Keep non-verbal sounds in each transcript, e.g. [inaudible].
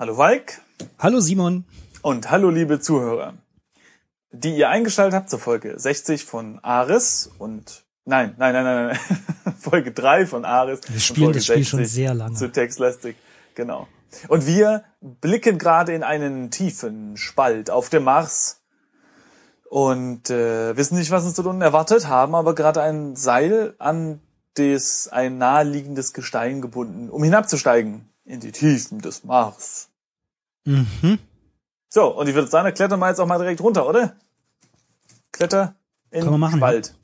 Hallo Walk Hallo Simon. und hallo liebe Zuhörer, die ihr eingeschaltet habt zur Folge 60 von Aris und nein, nein, nein, nein, nein, [laughs] Folge 3 von Aris. Wir spielen das Spiel schon 60 sehr lange. Zu Textlastic, genau. Und wir blicken gerade in einen tiefen Spalt auf dem Mars und äh, wissen nicht, was uns dort unten erwartet, haben aber gerade ein Seil an das ein naheliegendes Gestein gebunden, um hinabzusteigen in die Tiefen des Mars. Mhm. So, und ich würde sagen, da klettern wir jetzt auch mal direkt runter, oder? Kletter in machen, Spalt.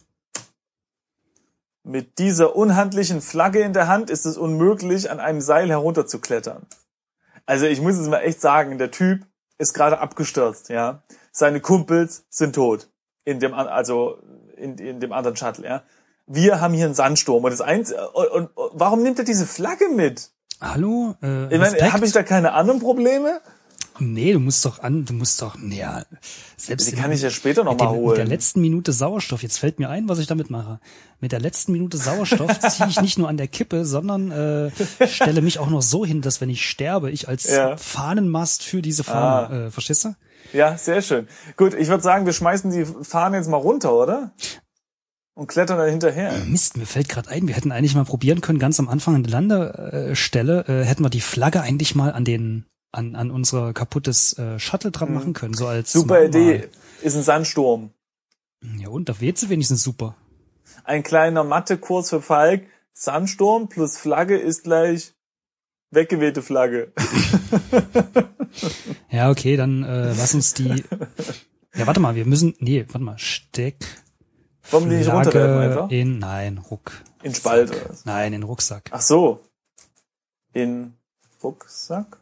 Mit dieser unhandlichen Flagge in der Hand ist es unmöglich, an einem Seil herunterzuklettern. Also ich muss es mal echt sagen, der Typ ist gerade abgestürzt, ja. Seine Kumpels sind tot. In dem, also in, in dem anderen Shuttle, ja. Wir haben hier einen Sandsturm und das eins und, und, und warum nimmt er diese Flagge mit? Hallo? Äh, Ich meine, habe ich da keine anderen Probleme? Nee, du musst doch an, du musst doch, ja, selbst Die in- kann ich ja später noch mit, mal dem, mit der holen. letzten Minute Sauerstoff, jetzt fällt mir ein, was ich damit mache. Mit der letzten Minute Sauerstoff [laughs] ziehe ich nicht nur an der Kippe, sondern äh, stelle mich auch noch so hin, dass wenn ich sterbe, ich als Ja. Ah. Fahnenmast für diese Fahne, äh, verstehst du? Ja, sehr schön. Gut, ich würde sagen, wir schmeißen die Fahne jetzt mal runter, oder? Und klettern dann hinterher. Mist, mir fällt gerade ein, wir hätten eigentlich mal probieren können, ganz am Anfang an der Landestelle, äh, hätten wir die Flagge eigentlich mal an den an, an unser kaputtes äh, Shuttle dran machen können, so als Super. Idee. Ist ein Sandsturm. Ja und, da weht sie wenigstens super. Ein kleiner Mathekurs für Falk. Sandsturm plus Flagge ist gleich weggewehte Flagge. [laughs] Ja, okay, dann äh, lass uns die. Ja, warte mal, wir müssen. Nee, warte mal, Steck. Wollen wir die nicht runterwerfen einfach? In, nein, Ruck. In Spalt oder was? Nein, in Rucksack. Ach so. In Rucksack?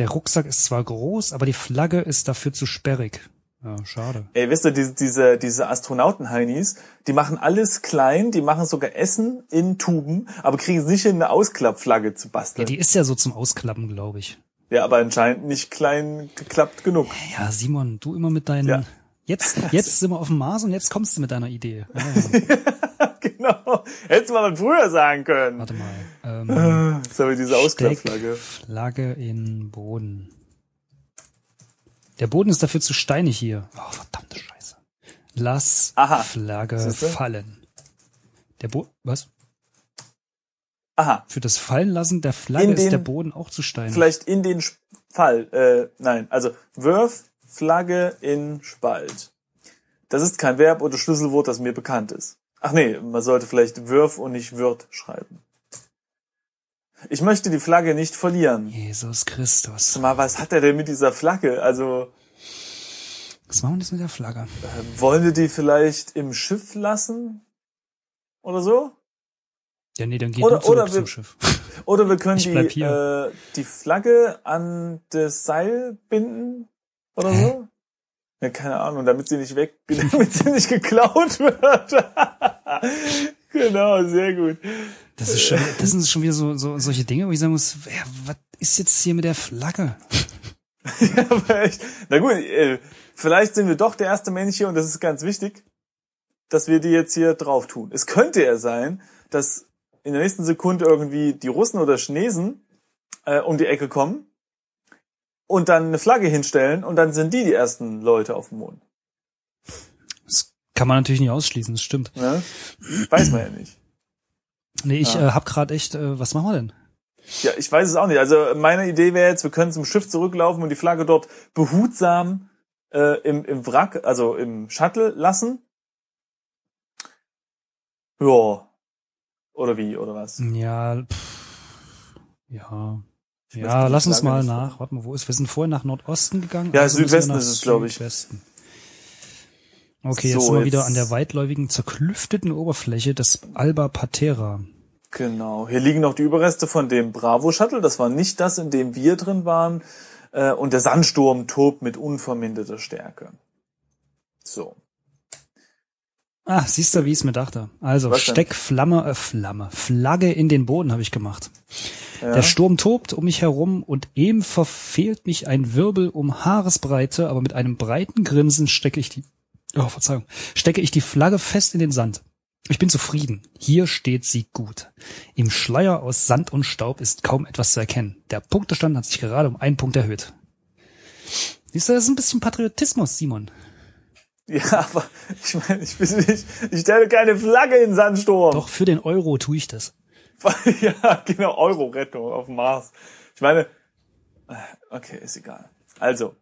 Der Rucksack ist zwar groß, aber die Flagge ist dafür zu sperrig. Ja, schade. Ey, wisst ihr, diese, diese, diese Astronauten-Heinis, die machen alles klein, die machen sogar Essen in Tuben, aber kriegen es nicht hin, eine Ausklappflagge zu Ja, basteln. die ist ja so zum Ausklappen, glaube ich. Ja, aber anscheinend nicht klein geklappt genug. Ja, Simon, du immer mit deinen. Ja. Jetzt, jetzt sind wir auf dem Mars und jetzt kommst du mit deiner Idee. [laughs] Ja, ja. [laughs] genau. Hättest du mal früher sagen können. Warte mal. Ähm, So wie diese Ausklappflagge. Flagge in Boden. Der Boden ist dafür zu steinig hier. Oh, verdammte Scheiße. Lass Aha. Flagge Siehste? fallen. Der Boden, was? Aha. Für das Fallenlassen der Flagge In ist den- der Boden auch zu steinig. Vielleicht in den Sp- Fall. Äh, nein, also wirf Flagge in Spalt. Das ist kein Verb oder Schlüsselwort, das mir bekannt ist. Ach nee, man sollte vielleicht wirf und nicht wird schreiben. Ich möchte die Flagge nicht verlieren. Jesus Christus. Mal, was hat er denn mit dieser Flagge? Also, Was machen wir jetzt mit der Flagge? äh, wollen wir die vielleicht im Schiff lassen? Oder so? Ja, nee, dann geh Oder- zurück oder zum wir- Schiff. [laughs] Oder wir können die, äh, die Flagge an das Seil binden oder so. Ja, keine Ahnung, damit sie nicht weg, [laughs] damit sie nicht geklaut wird. [laughs] genau, sehr gut. Das ist schon, das sind schon wieder so, so solche Dinge, wo ich sagen muss, ja, was ist jetzt hier mit der Flagge? [laughs] Aber echt, na gut, äh, vielleicht sind wir doch der erste Mensch hier und das ist ganz wichtig, dass wir die jetzt hier drauf tun. Es könnte ja sein, dass in der nächsten Sekunde irgendwie die Russen oder Chinesen äh, um die Ecke kommen und dann eine Flagge hinstellen und dann sind die die ersten Leute auf dem Mond. Kann man natürlich nicht ausschließen, das stimmt. Ne? Weiß man ja nicht. Nee, ich Ja. äh, hab gerade echt, äh, was machen wir denn? Ja, ich weiß es auch nicht. Also meine Idee wäre jetzt, wir können zum Schiff zurücklaufen und die Flagge dort behutsam äh, im, im Wrack, also im Shuttle lassen. Ja. Oder wie, oder was? Ja, pff, ja. Ja, lass uns mal nach. Warte mal, wo ist? Wir sind vorher nach Nordosten gegangen. Ja, also Südwesten ist es, glaub ich. Südwesten. Okay, jetzt So, sind wir jetzt- wieder an der weitläufigen, zerklüfteten Oberfläche des Alba Patera. Genau. Hier liegen noch die Überreste von dem Bravo Shuttle. Das war nicht das, in dem wir drin waren. Äh, und der Sandsturm tobt mit unverminderter Stärke. So. Ah, siehst du, wie ich es mir dachte. Also, Was denn? steck Flamme, äh, Flamme, Flagge in den Boden habe ich gemacht. Ja. Der Sturm tobt um mich herum und eben verfehlt mich ein Wirbel um Haaresbreite, aber mit einem breiten Grinsen stecke ich die, oh, Verzeihung, stecke ich die Flagge fest in den Sand. Ich bin zufrieden. Hier steht sie gut. Im Schleier aus Sand und Staub ist kaum etwas zu erkennen. Der Punktestand hat sich gerade um einen Punkt erhöht. Siehst du, das ist ein bisschen Patriotismus, Simon. [laughs] Ja, aber ich meine, ich bin nicht, ich stelle keine Flagge in Sandsturm. Doch für den Euro tue ich das. [laughs] ja, genau, Euro-Rettung auf dem Mars. Ich meine, äh, okay, ist egal. Also,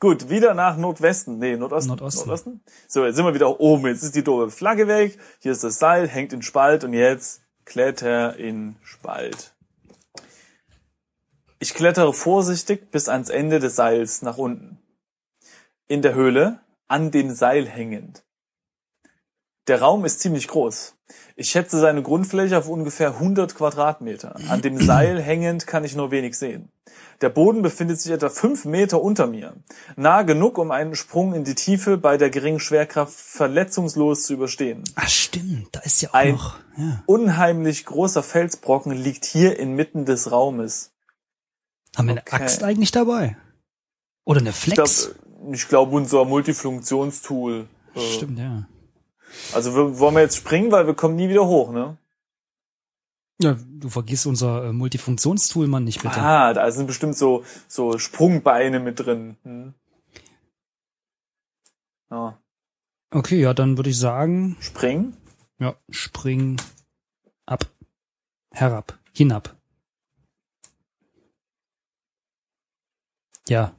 gut, wieder nach Nordwesten, nee, Nordosten. Nordosten. Nordosten. So, jetzt sind wir wieder oben. Jetzt ist die doofe Flagge weg. Hier ist das Seil, hängt in Spalt und jetzt kletter in Spalt. Ich klettere vorsichtig bis ans Ende des Seils nach unten. In der Höhle, an dem Seil hängend. Der Raum ist ziemlich groß. Ich schätze seine Grundfläche auf ungefähr 100 Quadratmeter. An dem Seil [clears throat] hängend kann ich nur wenig sehen. Der Boden befindet sich etwa fünf Meter unter mir. Nah genug, um einen Sprung in die Tiefe bei der geringen Schwerkraft verletzungslos zu überstehen. Ach stimmt, da ist ja auch Ein noch. Ja. unheimlich großer Felsbrocken liegt hier inmitten des Raumes. Haben wir eine Okay. Axt eigentlich dabei? Oder eine Ich Flex? glaube, ich glaub, unser Multifunktionstool. äh, Stimmt, ja. Also wir, wollen wir jetzt springen, weil wir kommen nie wieder hoch, ne? Ja, du vergisst unser äh, Multifunktionstool, Mann, nicht bitte. Ah, da sind bestimmt so, so Sprungbeine mit drin. Hm. Ja. Okay, ja, dann würde ich sagen, Springen? ja, spring ab, herab, hinab. Ja,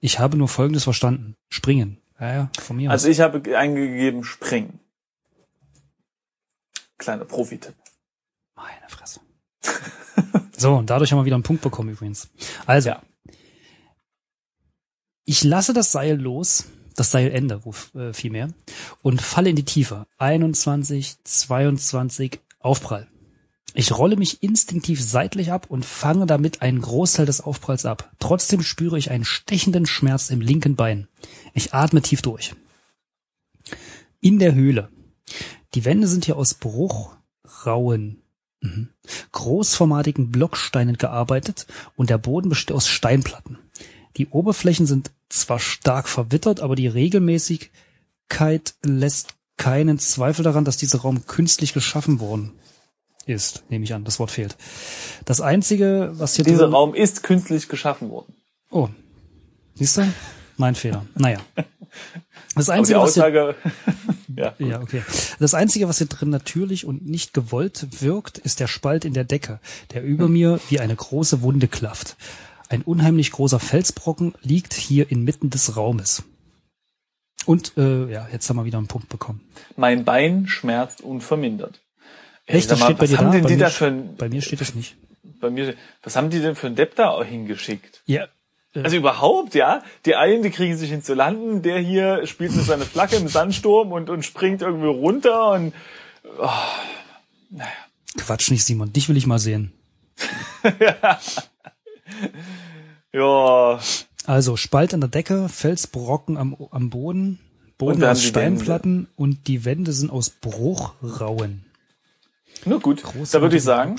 ich habe nur Folgendes verstanden. Springen. Ja, ja, von mir Also aus. ich habe eingegeben springen. Kleiner Profi-Tipp. Meine Fresse. [laughs] so, und dadurch haben wir wieder einen Punkt bekommen übrigens. Also, Ja. ich lasse das Seil los, das Seilende, wo, äh, vielmehr, und falle in die Tiefe. 21, 22, Aufprall. Ich rolle mich instinktiv seitlich ab und fange damit einen Großteil des Aufpralls ab. Trotzdem spüre ich einen stechenden Schmerz im linken Bein. Ich atme tief durch. In der Höhle. Die Wände sind hier aus Bruchrauen, mhm, großformatigen Blocksteinen gearbeitet und der Boden besteht aus Steinplatten. Die Oberflächen sind zwar stark verwittert, aber die Regelmäßigkeit lässt keinen Zweifel daran, dass dieser Raum künstlich geschaffen worden ist, nehme ich an. Das Wort fehlt. Das einzige, was hier Dieser drin- Raum ist künstlich geschaffen worden. Oh, siehst du? Mein Fehler. Naja. Das einzige, was hier Aussage, [laughs] ja, ja, okay. Das Einzige, was hier drin natürlich und nicht gewollt wirkt, ist der Spalt in der Decke, der über mir wie eine große Wunde klafft. Ein unheimlich großer Felsbrocken liegt hier inmitten des Raumes. Und äh, ja, jetzt haben wir wieder einen Punkt bekommen. mein Bein schmerzt unvermindert. Echt, das mal, steht bei was dir haben da? denn Bei mir, da für ein, bei mir steht das nicht. bei mir, was haben die denn für ein Depp da hingeschickt? Ja, Also überhaupt, ja. Die einen, die kriegen sich hin zu landen, der hier spielt mit seiner Flagge im Sandsturm und, und springt irgendwie runter und Quatsch nicht, Simon. Dich will ich mal sehen. [laughs] ja, Also Spalt an der Decke, Felsbrocken am, am Boden, Boden aus Steinplatten und die Wände sind aus Bruchrauen. Nur gut. Große da würde ich sagen,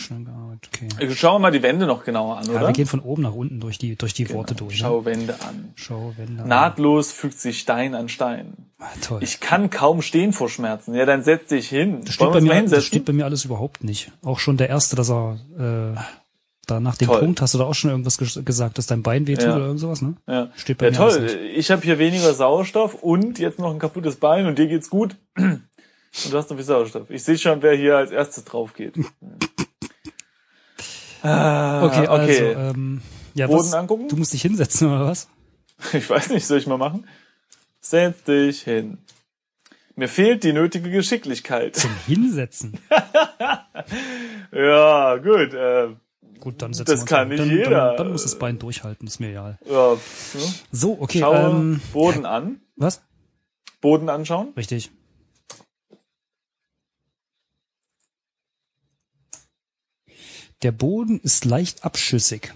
Okay. schauen wir mal die Wände noch genauer an, Ja, oder? wir gehen von oben nach unten durch die, durch die Worte durch. Ne? Schau Wände an. Schau, Wände. Nahtlos fügt sich Stein an Stein. Ah, toll. Ich kann kaum stehen vor Schmerzen. Ja, dann setz dich hin. das, steht bei mir, das steht bei mir alles überhaupt nicht. Auch schon der erste, dass er äh, da nach dem Toll. Punkt hast du da auch schon irgendwas ges gesagt, dass dein Bein wehtut Ja. oder irgend sowas, ne? Ja, Steht bei ja mir toll. alles nicht. Ich habe hier weniger Sauerstoff und jetzt noch ein kaputtes Bein und dir geht's gut. Und du hast noch viel Sauerstoff. Ich sehe schon, wer hier als erstes drauf geht. ah, Okay, also, okay. ähm, ja, Boden was? angucken? Du musst dich hinsetzen oder was? Ich weiß nicht, soll ich mal machen? Setz dich hin. Mir fehlt die nötige Geschicklichkeit. Zum Hinsetzen. [laughs] Ja, gut. Äh, Gut, dann setzen Das kann nicht dann, jeder. Dann, dann muss das Bein durchhalten, ist mir egal. ja, ne? So, okay, Schau ähm, Boden an. was? Boden anschauen. Richtig. Der Boden ist leicht abschüssig.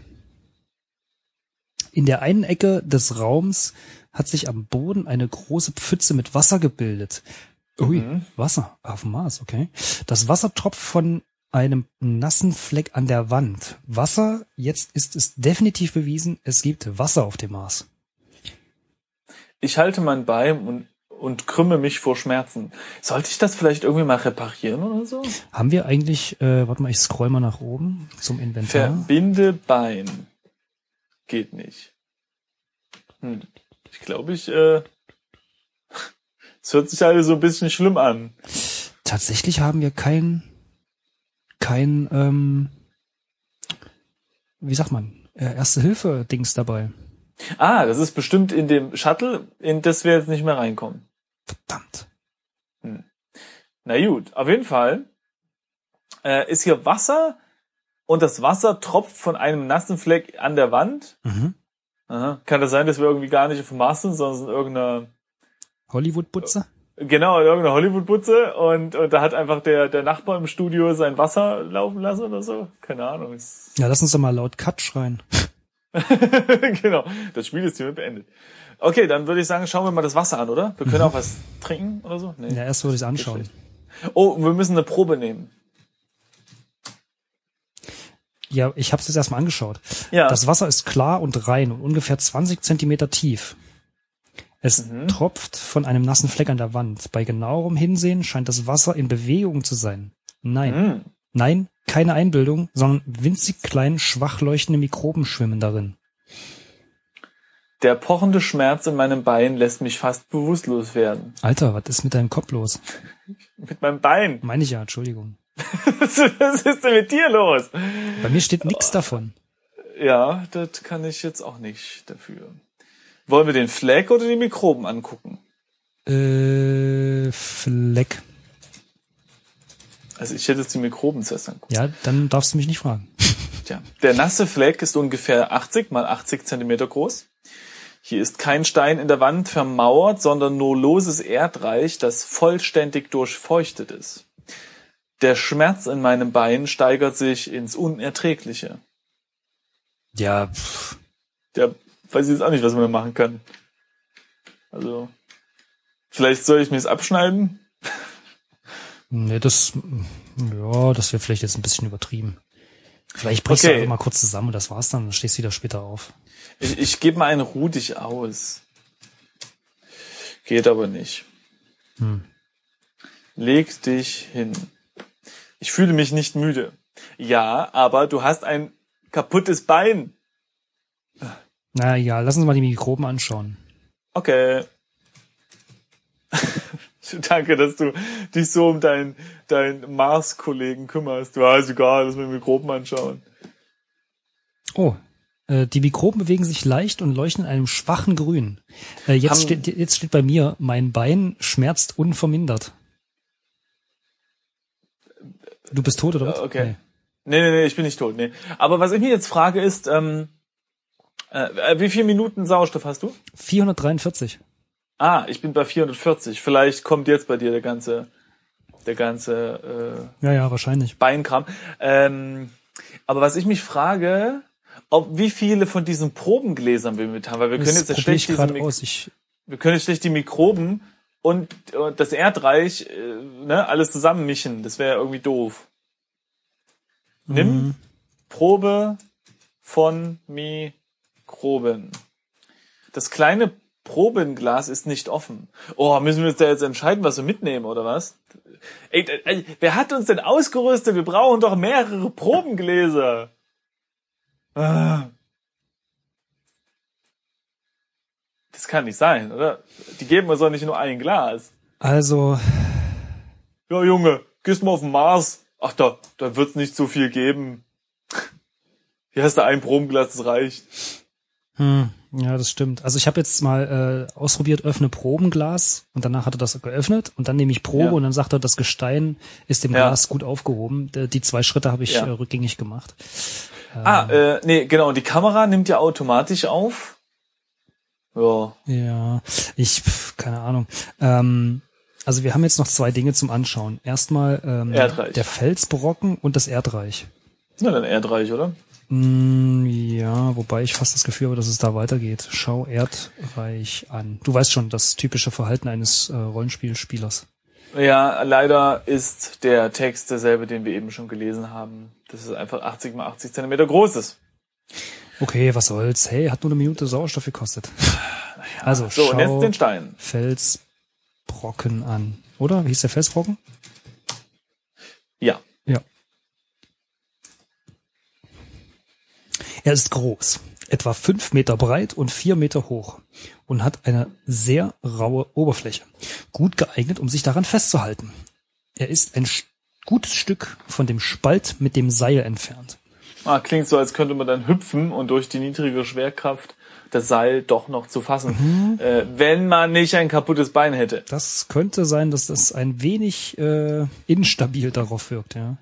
In der einen Ecke des Raums hat sich am Boden eine große Pfütze mit Wasser gebildet. Ui, Mhm. Wasser auf dem Mars, okay. Das Wasser tropft von einem nassen Fleck an der Wand. Wasser, jetzt ist es definitiv bewiesen, es gibt Wasser auf dem Mars. Ich halte mein Bein und, und krümme mich vor Schmerzen. Sollte ich das vielleicht irgendwie mal reparieren oder so? Haben wir eigentlich, äh, warte mal, ich scroll mal nach oben zum Inventar. Verbinde Bein. Geht nicht. Hm. Ich glaube, ich, äh, es hört sich alles so ein bisschen schlimm an. Tatsächlich haben wir kein, kein, ähm, wie sagt man, äh, Erste-Hilfe-Dings dabei. Ah, das ist bestimmt in dem Shuttle, in das wir jetzt nicht mehr reinkommen. Verdammt. Na gut, auf jeden Fall äh, ist hier Wasser und das Wasser tropft von einem nassen Fleck an der Wand. Mhm. Aha. Kann das sein, dass wir irgendwie gar nicht auf dem Mars sind, sondern in irgendeiner, Hollywood-Butze? genau, in irgendeiner Hollywood-Butze und, und da hat einfach der, der Nachbar im Studio sein Wasser laufen lassen oder so. Keine Ahnung. Ja, lass uns doch mal laut Cut schreien. [laughs] genau, das Spiel ist hiermit beendet. Okay, dann würde ich sagen, schauen wir mal das Wasser an, oder? Wir können auch was trinken oder so? Nee. Ja, erst würde ich es anschauen. Oh, wir müssen eine Probe nehmen. Ja, ich habe es jetzt erstmal angeschaut. Ja. Das Wasser ist klar und rein und ungefähr 20 Zentimeter tief. Es Mhm. tropft von einem nassen Fleck an der Wand. Bei genauerem Hinsehen scheint das Wasser in Bewegung zu sein. Nein, Hm. nein, keine Einbildung, sondern winzig klein, schwach leuchtende Mikroben schwimmen darin. Der pochende Schmerz in meinem Bein lässt mich fast bewusstlos werden. Alter, was ist mit deinem Kopf los? Mit meinem Bein. Meine ich ja, Entschuldigung. [laughs] Was ist denn mit dir los? Bei mir steht nichts davon. Ja, das kann ich jetzt auch nicht dafür. Wollen wir den Fleck oder die Mikroben angucken? Äh, Fleck. Also ich hätte jetzt die Mikroben zuerst angucken. Ja, dann darfst du mich nicht fragen. Tja, der nasse Fleck ist ungefähr 80 mal 80 Zentimeter groß. Hier ist kein Stein in der Wand vermauert, sondern nur loses Erdreich, das vollständig durchfeuchtet ist. Der Schmerz in meinem Bein steigert sich ins Unerträgliche. Ja, pff, Ja, weiß ich jetzt auch nicht, was man da machen kann. Also, vielleicht soll ich mir das abschneiden? Nee, das, ja, das wäre vielleicht jetzt ein bisschen übertrieben. Vielleicht brichst Okay. du einfach mal kurz zusammen und das war's dann, dann stehst du wieder später auf. Ich, ich gebe mal einen Ruh dich aus. Geht aber nicht. Hm. Leg dich hin. Ich fühle mich nicht müde. Ja, aber du hast ein kaputtes Bein. Na ja, lass uns mal die Mikroben anschauen. Okay. [laughs] Danke, dass du dich so um deinen dein Mars-Kollegen kümmerst. Ja, ist egal, lass mir Mikroben anschauen. Oh, äh, die Mikroben bewegen sich leicht und leuchten in einem schwachen Grün. Äh, jetzt, Haben- steht, jetzt steht bei mir, mein Bein schmerzt unvermindert. Du bist tot oder was? Okay. Nee. Nee, nee, nee, ich bin nicht tot. Nee. Aber was ich mir jetzt frage ist, ähm, äh, wie viele Minuten Sauerstoff hast du? 443. Ah, ich bin bei 440. Vielleicht kommt jetzt bei dir der ganze, der ganze äh, Ja, ja, wahrscheinlich. Beinkram. Ähm, aber was ich mich frage, ob wie viele von diesen Probengläsern wir mit haben, weil wir können jetzt das ja schlecht ich diese, gerade Mik- aus. Ich, wir können jetzt schlecht die Mikroben und, und das Erdreich, äh, ne, alles zusammen mischen. Das wäre irgendwie doof. Nimm Mhm. Probe von Mikroben. Das kleine Probenglas ist nicht offen. Oh, müssen wir uns da jetzt entscheiden, was wir mitnehmen, oder was? Ey, äh, wer hat uns denn ausgerüstet? Wir brauchen doch mehrere Probengläser. Ah. Das kann nicht sein, oder? Die geben uns doch nicht nur ein Glas. also, Ja, Junge, gehst mal auf den Mars. Ach, da, da wird's nicht so viel geben. Hier hast du ein Probenglas, das reicht. hm, ja, das stimmt. Also ich habe jetzt mal äh, ausprobiert, öffne Probenglas und danach hat er das geöffnet und dann nehme ich Probe Ja. und dann sagt er, das Gestein ist dem Ja. Glas gut aufgehoben. Die zwei Schritte habe ich Ja. äh, rückgängig gemacht. Ah, äh, nee, genau, und die Kamera nimmt ja automatisch auf. Ja, Ja, ich, pf, keine Ahnung. Ähm, also wir haben jetzt noch zwei Dinge zum Anschauen. Erstmal ähm, Erdreich. der Felsbrocken und das Erdreich. na dann Erdreich, oder? Mm, ja, wobei ich fast das Gefühl habe, dass es da weitergeht. Schau Erdreich an. Du weißt schon, das typische Verhalten eines äh, Rollenspielspielers. Ja, leider ist der Text derselbe, den wir eben schon gelesen haben. Das ist einfach 80 mal 80 Zentimeter groß ist. Okay, was soll's. Hey, hat nur eine Minute Sauerstoff gekostet. Also, So, schau und jetzt den Stein. Felsbrocken. Felsbrocken an. Oder? Wie hieß der Felsbrocken? Ja. Er ist groß, etwa fünf Meter breit und vier Meter hoch und hat eine sehr raue Oberfläche, gut geeignet, um sich daran festzuhalten. Er ist ein gutes Stück von dem Spalt mit dem Seil entfernt. Ah, klingt so, als könnte man dann hüpfen und durch die niedrige Schwerkraft das Seil doch noch zu fassen. Äh, wenn man nicht ein kaputtes Bein hätte. Das könnte sein, dass das ein wenig äh, instabil darauf wirkt, ja.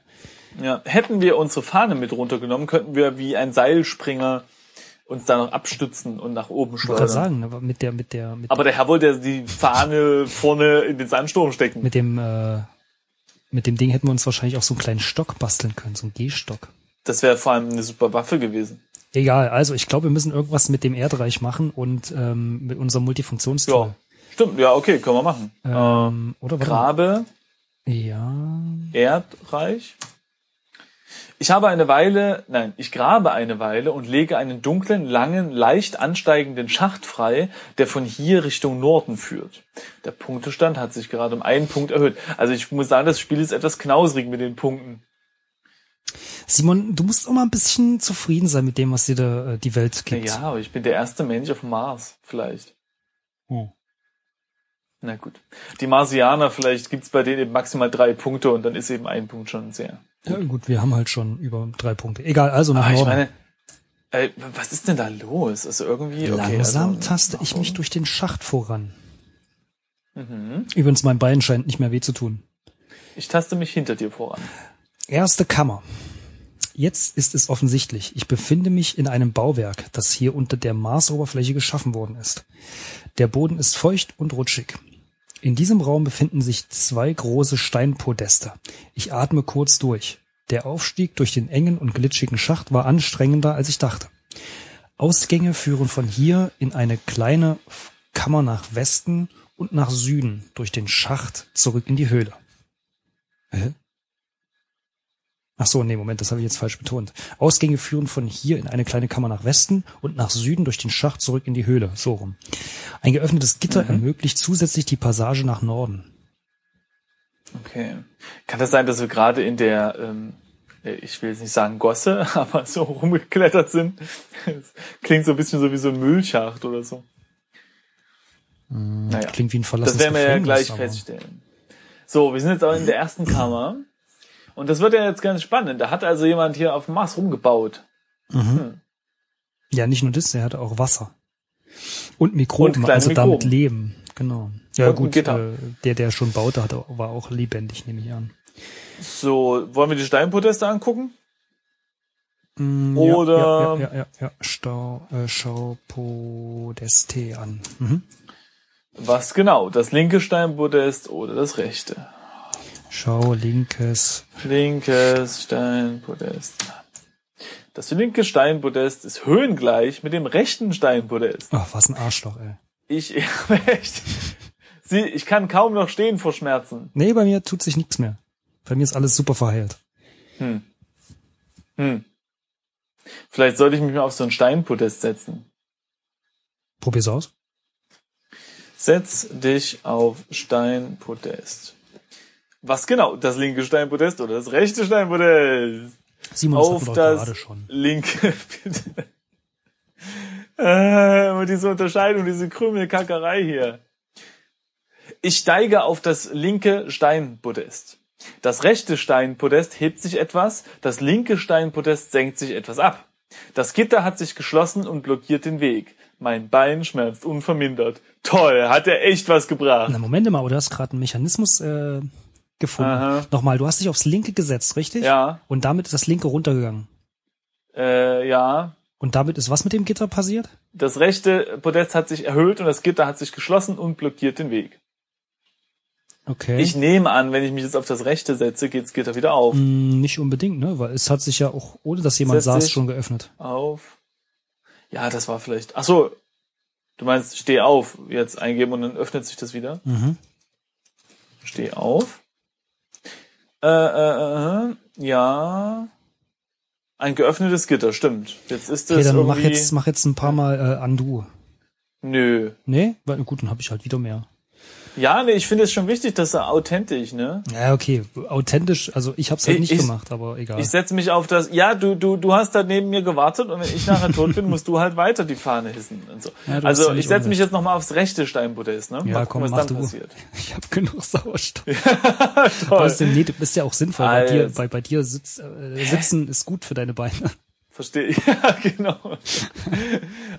Ja, hätten wir unsere Fahne mit runtergenommen, könnten wir wie ein Seilspringer uns da noch abstützen und nach oben Ich schleudern. sagen, aber mit der, mit der, mit, Aber der Herr wollte die Fahne vorne in den Sandsturm stecken. mit dem, äh, mit dem Ding hätten wir uns wahrscheinlich auch so einen kleinen Stock basteln können, so einen Gehstock. Das wäre vor allem eine super Waffe gewesen. Egal, also ich glaube, wir müssen irgendwas mit dem Erdreich machen und ähm, mit unserem Multifunktionstool. Ja, stimmt. Ja, okay, können wir machen. Ähm, oder warte mal. Grabe, Ja. Erdreich. Ich habe eine Weile, nein, ich grabe eine Weile und lege einen dunklen, langen, leicht ansteigenden Schacht frei, der von hier Richtung Norden führt. Der Punktestand hat sich gerade um einen Punkt erhöht. Also ich muss sagen, das Spiel ist etwas knausrig mit den Punkten. Simon, du musst auch mal ein bisschen zufrieden sein mit dem, was dir da, äh, die Welt gibt. Ja, aber ich bin der erste Mensch auf dem Mars, vielleicht. Oh. Na gut. Die Marsianer, vielleicht gibt's bei denen eben maximal drei Punkte und dann ist eben ein Punkt schon sehr. Ja, gut, wir haben halt schon über drei Punkte. Egal, also nach Aber ich Norden. meine, äh, was ist denn da los? Also irgendwie, okay. Langsam also, taste ich mich durch den Schacht voran. Mhm. Übrigens, mein Bein scheint nicht mehr weh zu tun. Ich taste mich hinter dir voran. Erste Kammer. Jetzt ist es offensichtlich. Ich befinde mich in einem Bauwerk, das hier unter der Marsoberfläche geschaffen worden ist. Der Boden ist feucht und rutschig. In diesem Raum befinden sich zwei große Steinpodeste. Ich atme kurz durch. Der Aufstieg durch den engen und glitschigen Schacht war anstrengender, als ich dachte. Ausgänge führen von hier in eine kleine Kammer nach Westen und nach Süden durch den Schacht zurück in die Höhle. Hä? Ach so, nee, Moment, das habe ich jetzt falsch betont. Ausgänge führen von hier in eine kleine Kammer nach Westen und nach Süden durch den Schacht zurück in die Höhle. So rum. Ein geöffnetes Gitter ermöglicht zusätzlich die Passage nach Norden. Okay. Kann das sein, dass wir gerade in der, ähm, äh, ich will jetzt nicht sagen Gosse, [laughs] aber so rumgeklettert sind? Das [laughs] klingt so ein bisschen so wie so ein Müllschacht oder so. Naja. Klingt wie ein verlassenes Das werden wir ja gleich feststellen. So, wir sind jetzt auch in der ersten Kammer. Und das wird ja jetzt ganz spannend. Da hat also jemand hier auf dem Mars rumgebaut. Ja, nicht nur das, er hatte auch Wasser. Und Mikroben, Und also damit Mikroben. Leben. Genau. Ja Und gut, äh, der, der schon baute, hatte, war auch lebendig, nehme ich an. So, wollen wir die Steinproteste angucken? Mm, Oder- Ja, ja, ja, ja, ja. Stau, äh, schau Podeste an. Mhm. Was genau? Das linke Steinpodest oder das rechte? Schau linkes. Linkes Steinpodest. Das linke Steinpodest ist höhengleich mit dem rechten Steinpodest. Ach, was ein Arschloch, ey. Ich, [laughs] echt. Sie, ich kann kaum noch stehen vor Schmerzen. Nee, bei mir tut sich nichts mehr. Bei mir ist alles super verheilt. Hm. Hm. Vielleicht sollte ich mich mal auf so ein Steinpodest setzen. Probier's aus. Setz dich auf Steinpodest. Was genau? Das linke Steinpodest oder das rechte Steinpodest? Simon, das auf das gerade schon. linke, [laughs] bitte. Äh, diese Unterscheidung, diese Krümelkackerei hier. Ich steige auf das linke Steinpodest. Das rechte Steinpodest hebt sich etwas, das linke Steinpodest senkt sich etwas ab. Das Gitter hat sich geschlossen und blockiert den Weg. Mein Bein schmerzt unvermindert. Toll, hat er echt was gebracht. Na, Moment mal, du hast gerade einen Mechanismus äh, gefunden. Aha. Nochmal, du hast dich aufs linke gesetzt, richtig? Ja, Und damit ist das linke runtergegangen. äh, ja. Und damit ist was mit dem Gitter passiert? Das rechte Podest hat sich erhöht und das Gitter hat sich geschlossen und blockiert den Weg. Okay. Ich nehme an, wenn ich mich jetzt auf das rechte setze, geht das Gitter wieder auf. Mm, nicht unbedingt, ne? Weil es hat sich ja auch, ohne dass jemand Setz saß, schon geöffnet. Auf. Ja, das war vielleicht. Ach so. Du meinst, steh auf, jetzt eingeben und dann öffnet sich das wieder. Mhm. Steh auf. Äh, äh, äh, ja. Ein geöffnetes Gitter, stimmt. Jetzt ist es Okay, dann irgendwie. mach jetzt, mach jetzt ein paar Mal äh, Undo. Nö. Nee? Weil, gut, dann habe ich halt wieder mehr. Ja, nee, ich finde es schon wichtig, dass er authentisch, ne? Ja, okay. Authentisch, also ich hab's halt Ich- nicht ich- gemacht, aber egal. Ich setze mich auf das, ja, du, du, du hast da neben mir gewartet und wenn ich nachher tot bin, musst du halt weiter die Fahne hissen und so. Ja, also ja ich setze mich jetzt nochmal aufs rechte Steinpodest, ne? ja, Mal komm, gucken, mach was dann du. passiert. [laughs] Ich habe genug Sauerstoff. [laughs] Toll. Aber ist, nee, du bist ja auch sinnvoll. Bei dir, bei, bei dir sitz, äh, sitzen ist gut für deine Beine. Verstehe ich. [laughs] Ja, genau.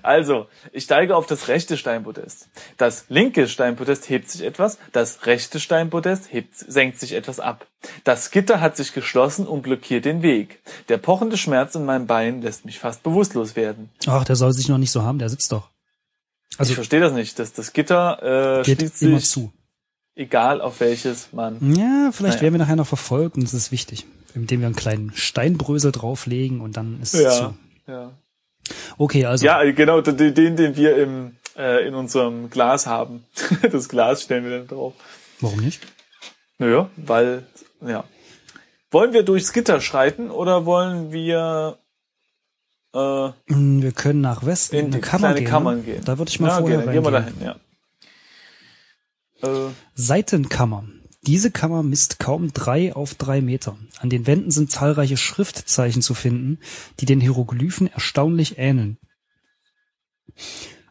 Also, ich steige auf das rechte Steinpodest. Das linke Steinpodest hebt sich etwas, das rechte Steinpodest hebt, senkt sich etwas ab. Das Gitter hat sich geschlossen und blockiert den Weg. Der pochende Schmerz in meinem Bein lässt mich fast bewusstlos werden. Ach, der soll sich noch nicht so haben, der sitzt doch. ich Also verstehe das nicht. Das, das Gitter äh, geht schließt immer sich, zu. Egal auf welches man. Ja, vielleicht Naja. werden wir nachher noch verfolgt und das ist wichtig. Indem wir einen kleinen Steinbrösel drauflegen und dann ist es Ja, zu. ja. Okay, also Ja, genau, den, den, wir im, äh, in unserem Glas haben. [laughs] Das Glas stellen wir dann drauf. warum nicht? Naja, weil, ja. Wollen wir durchs Gitter schreiten oder wollen wir äh, Hm, Wir können nach Westen in in die eine Kammer gehen. Kammern ne? gehen? Da würde ich mal ja, vorher okay, dann gehen wir reingehen. dahin, ja. Äh, Seitenkammer. Diese Kammer misst kaum drei auf drei Meter. An den Wänden sind zahlreiche Schriftzeichen zu finden, die den Hieroglyphen erstaunlich ähneln.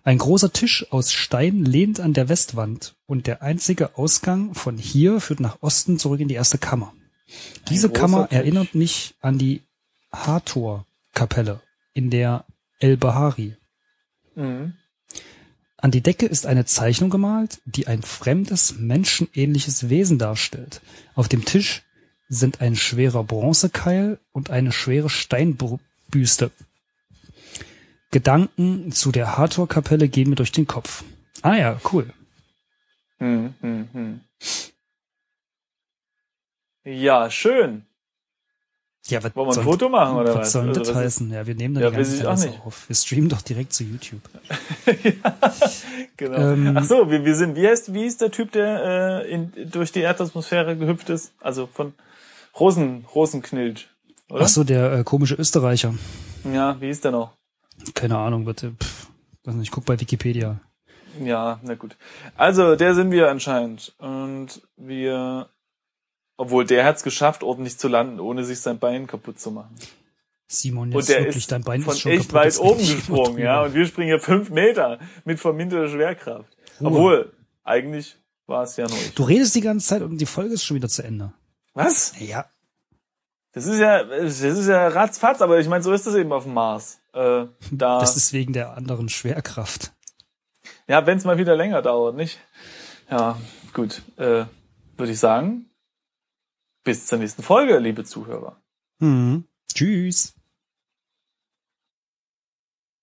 Ein großer Tisch aus Stein lehnt an der Westwand und der einzige Ausgang von hier führt nach Osten zurück in die erste Kammer. Diese Kammer Tisch. erinnert mich an die Hathor-Kapelle in der El Bahari. mhm. An die Decke ist eine Zeichnung gemalt, die ein fremdes, menschenähnliches Wesen darstellt. Auf dem Tisch sind ein schwerer Bronzekeil und eine schwere Steinbüste. Gedanken zu der Hathor-Kapelle gehen mir durch den Kopf. Ah ja, cool. Hm, hm, hm. Ja, schön. Ja, was Wollen wir ein soll- Foto machen oder was? Was soll Also, das was heißen? Ja, wir nehmen da Ja, die ganze Zeit alles auf. Wir streamen doch direkt zu YouTube. [laughs] Genau. Ähm, Ach so, wir, wir sind, wie heißt, wie ist der Typ, der äh, in, durch die Erdatmosphäre gehüpft ist? Also von Rosen, Rosenknilch, oder? Ach so, der äh, komische Österreicher. Ja, wie ist der noch? Keine Ahnung, bitte. Pff, ich guck bei Wikipedia. Ja, na gut. Also, der sind wir anscheinend. Und wir, obwohl der hat's geschafft, ordentlich zu landen, ohne sich sein Bein kaputt zu machen. Simon, Und jetzt der wirklich, ist dein Bein von ist schon echt kaputt, weit oben gesprungen, ja. Und wir springen hier fünf Meter mit verminderter Schwerkraft. Ruhe. Obwohl, eigentlich war es ja nur ich. Du redest die ganze Zeit und die Folge ist schon wieder zu Ende. Was? Ja. Das ist ja, das ist ja ratzfatz, aber ich meine, so ist das eben auf dem Mars. Äh, da, [laughs] Das ist wegen der anderen Schwerkraft. ja, wenn es mal wieder länger dauert, nicht? Ja, gut. Äh, Würde ich sagen, bis zur nächsten Folge, liebe Zuhörer. Mhm. Tschüss.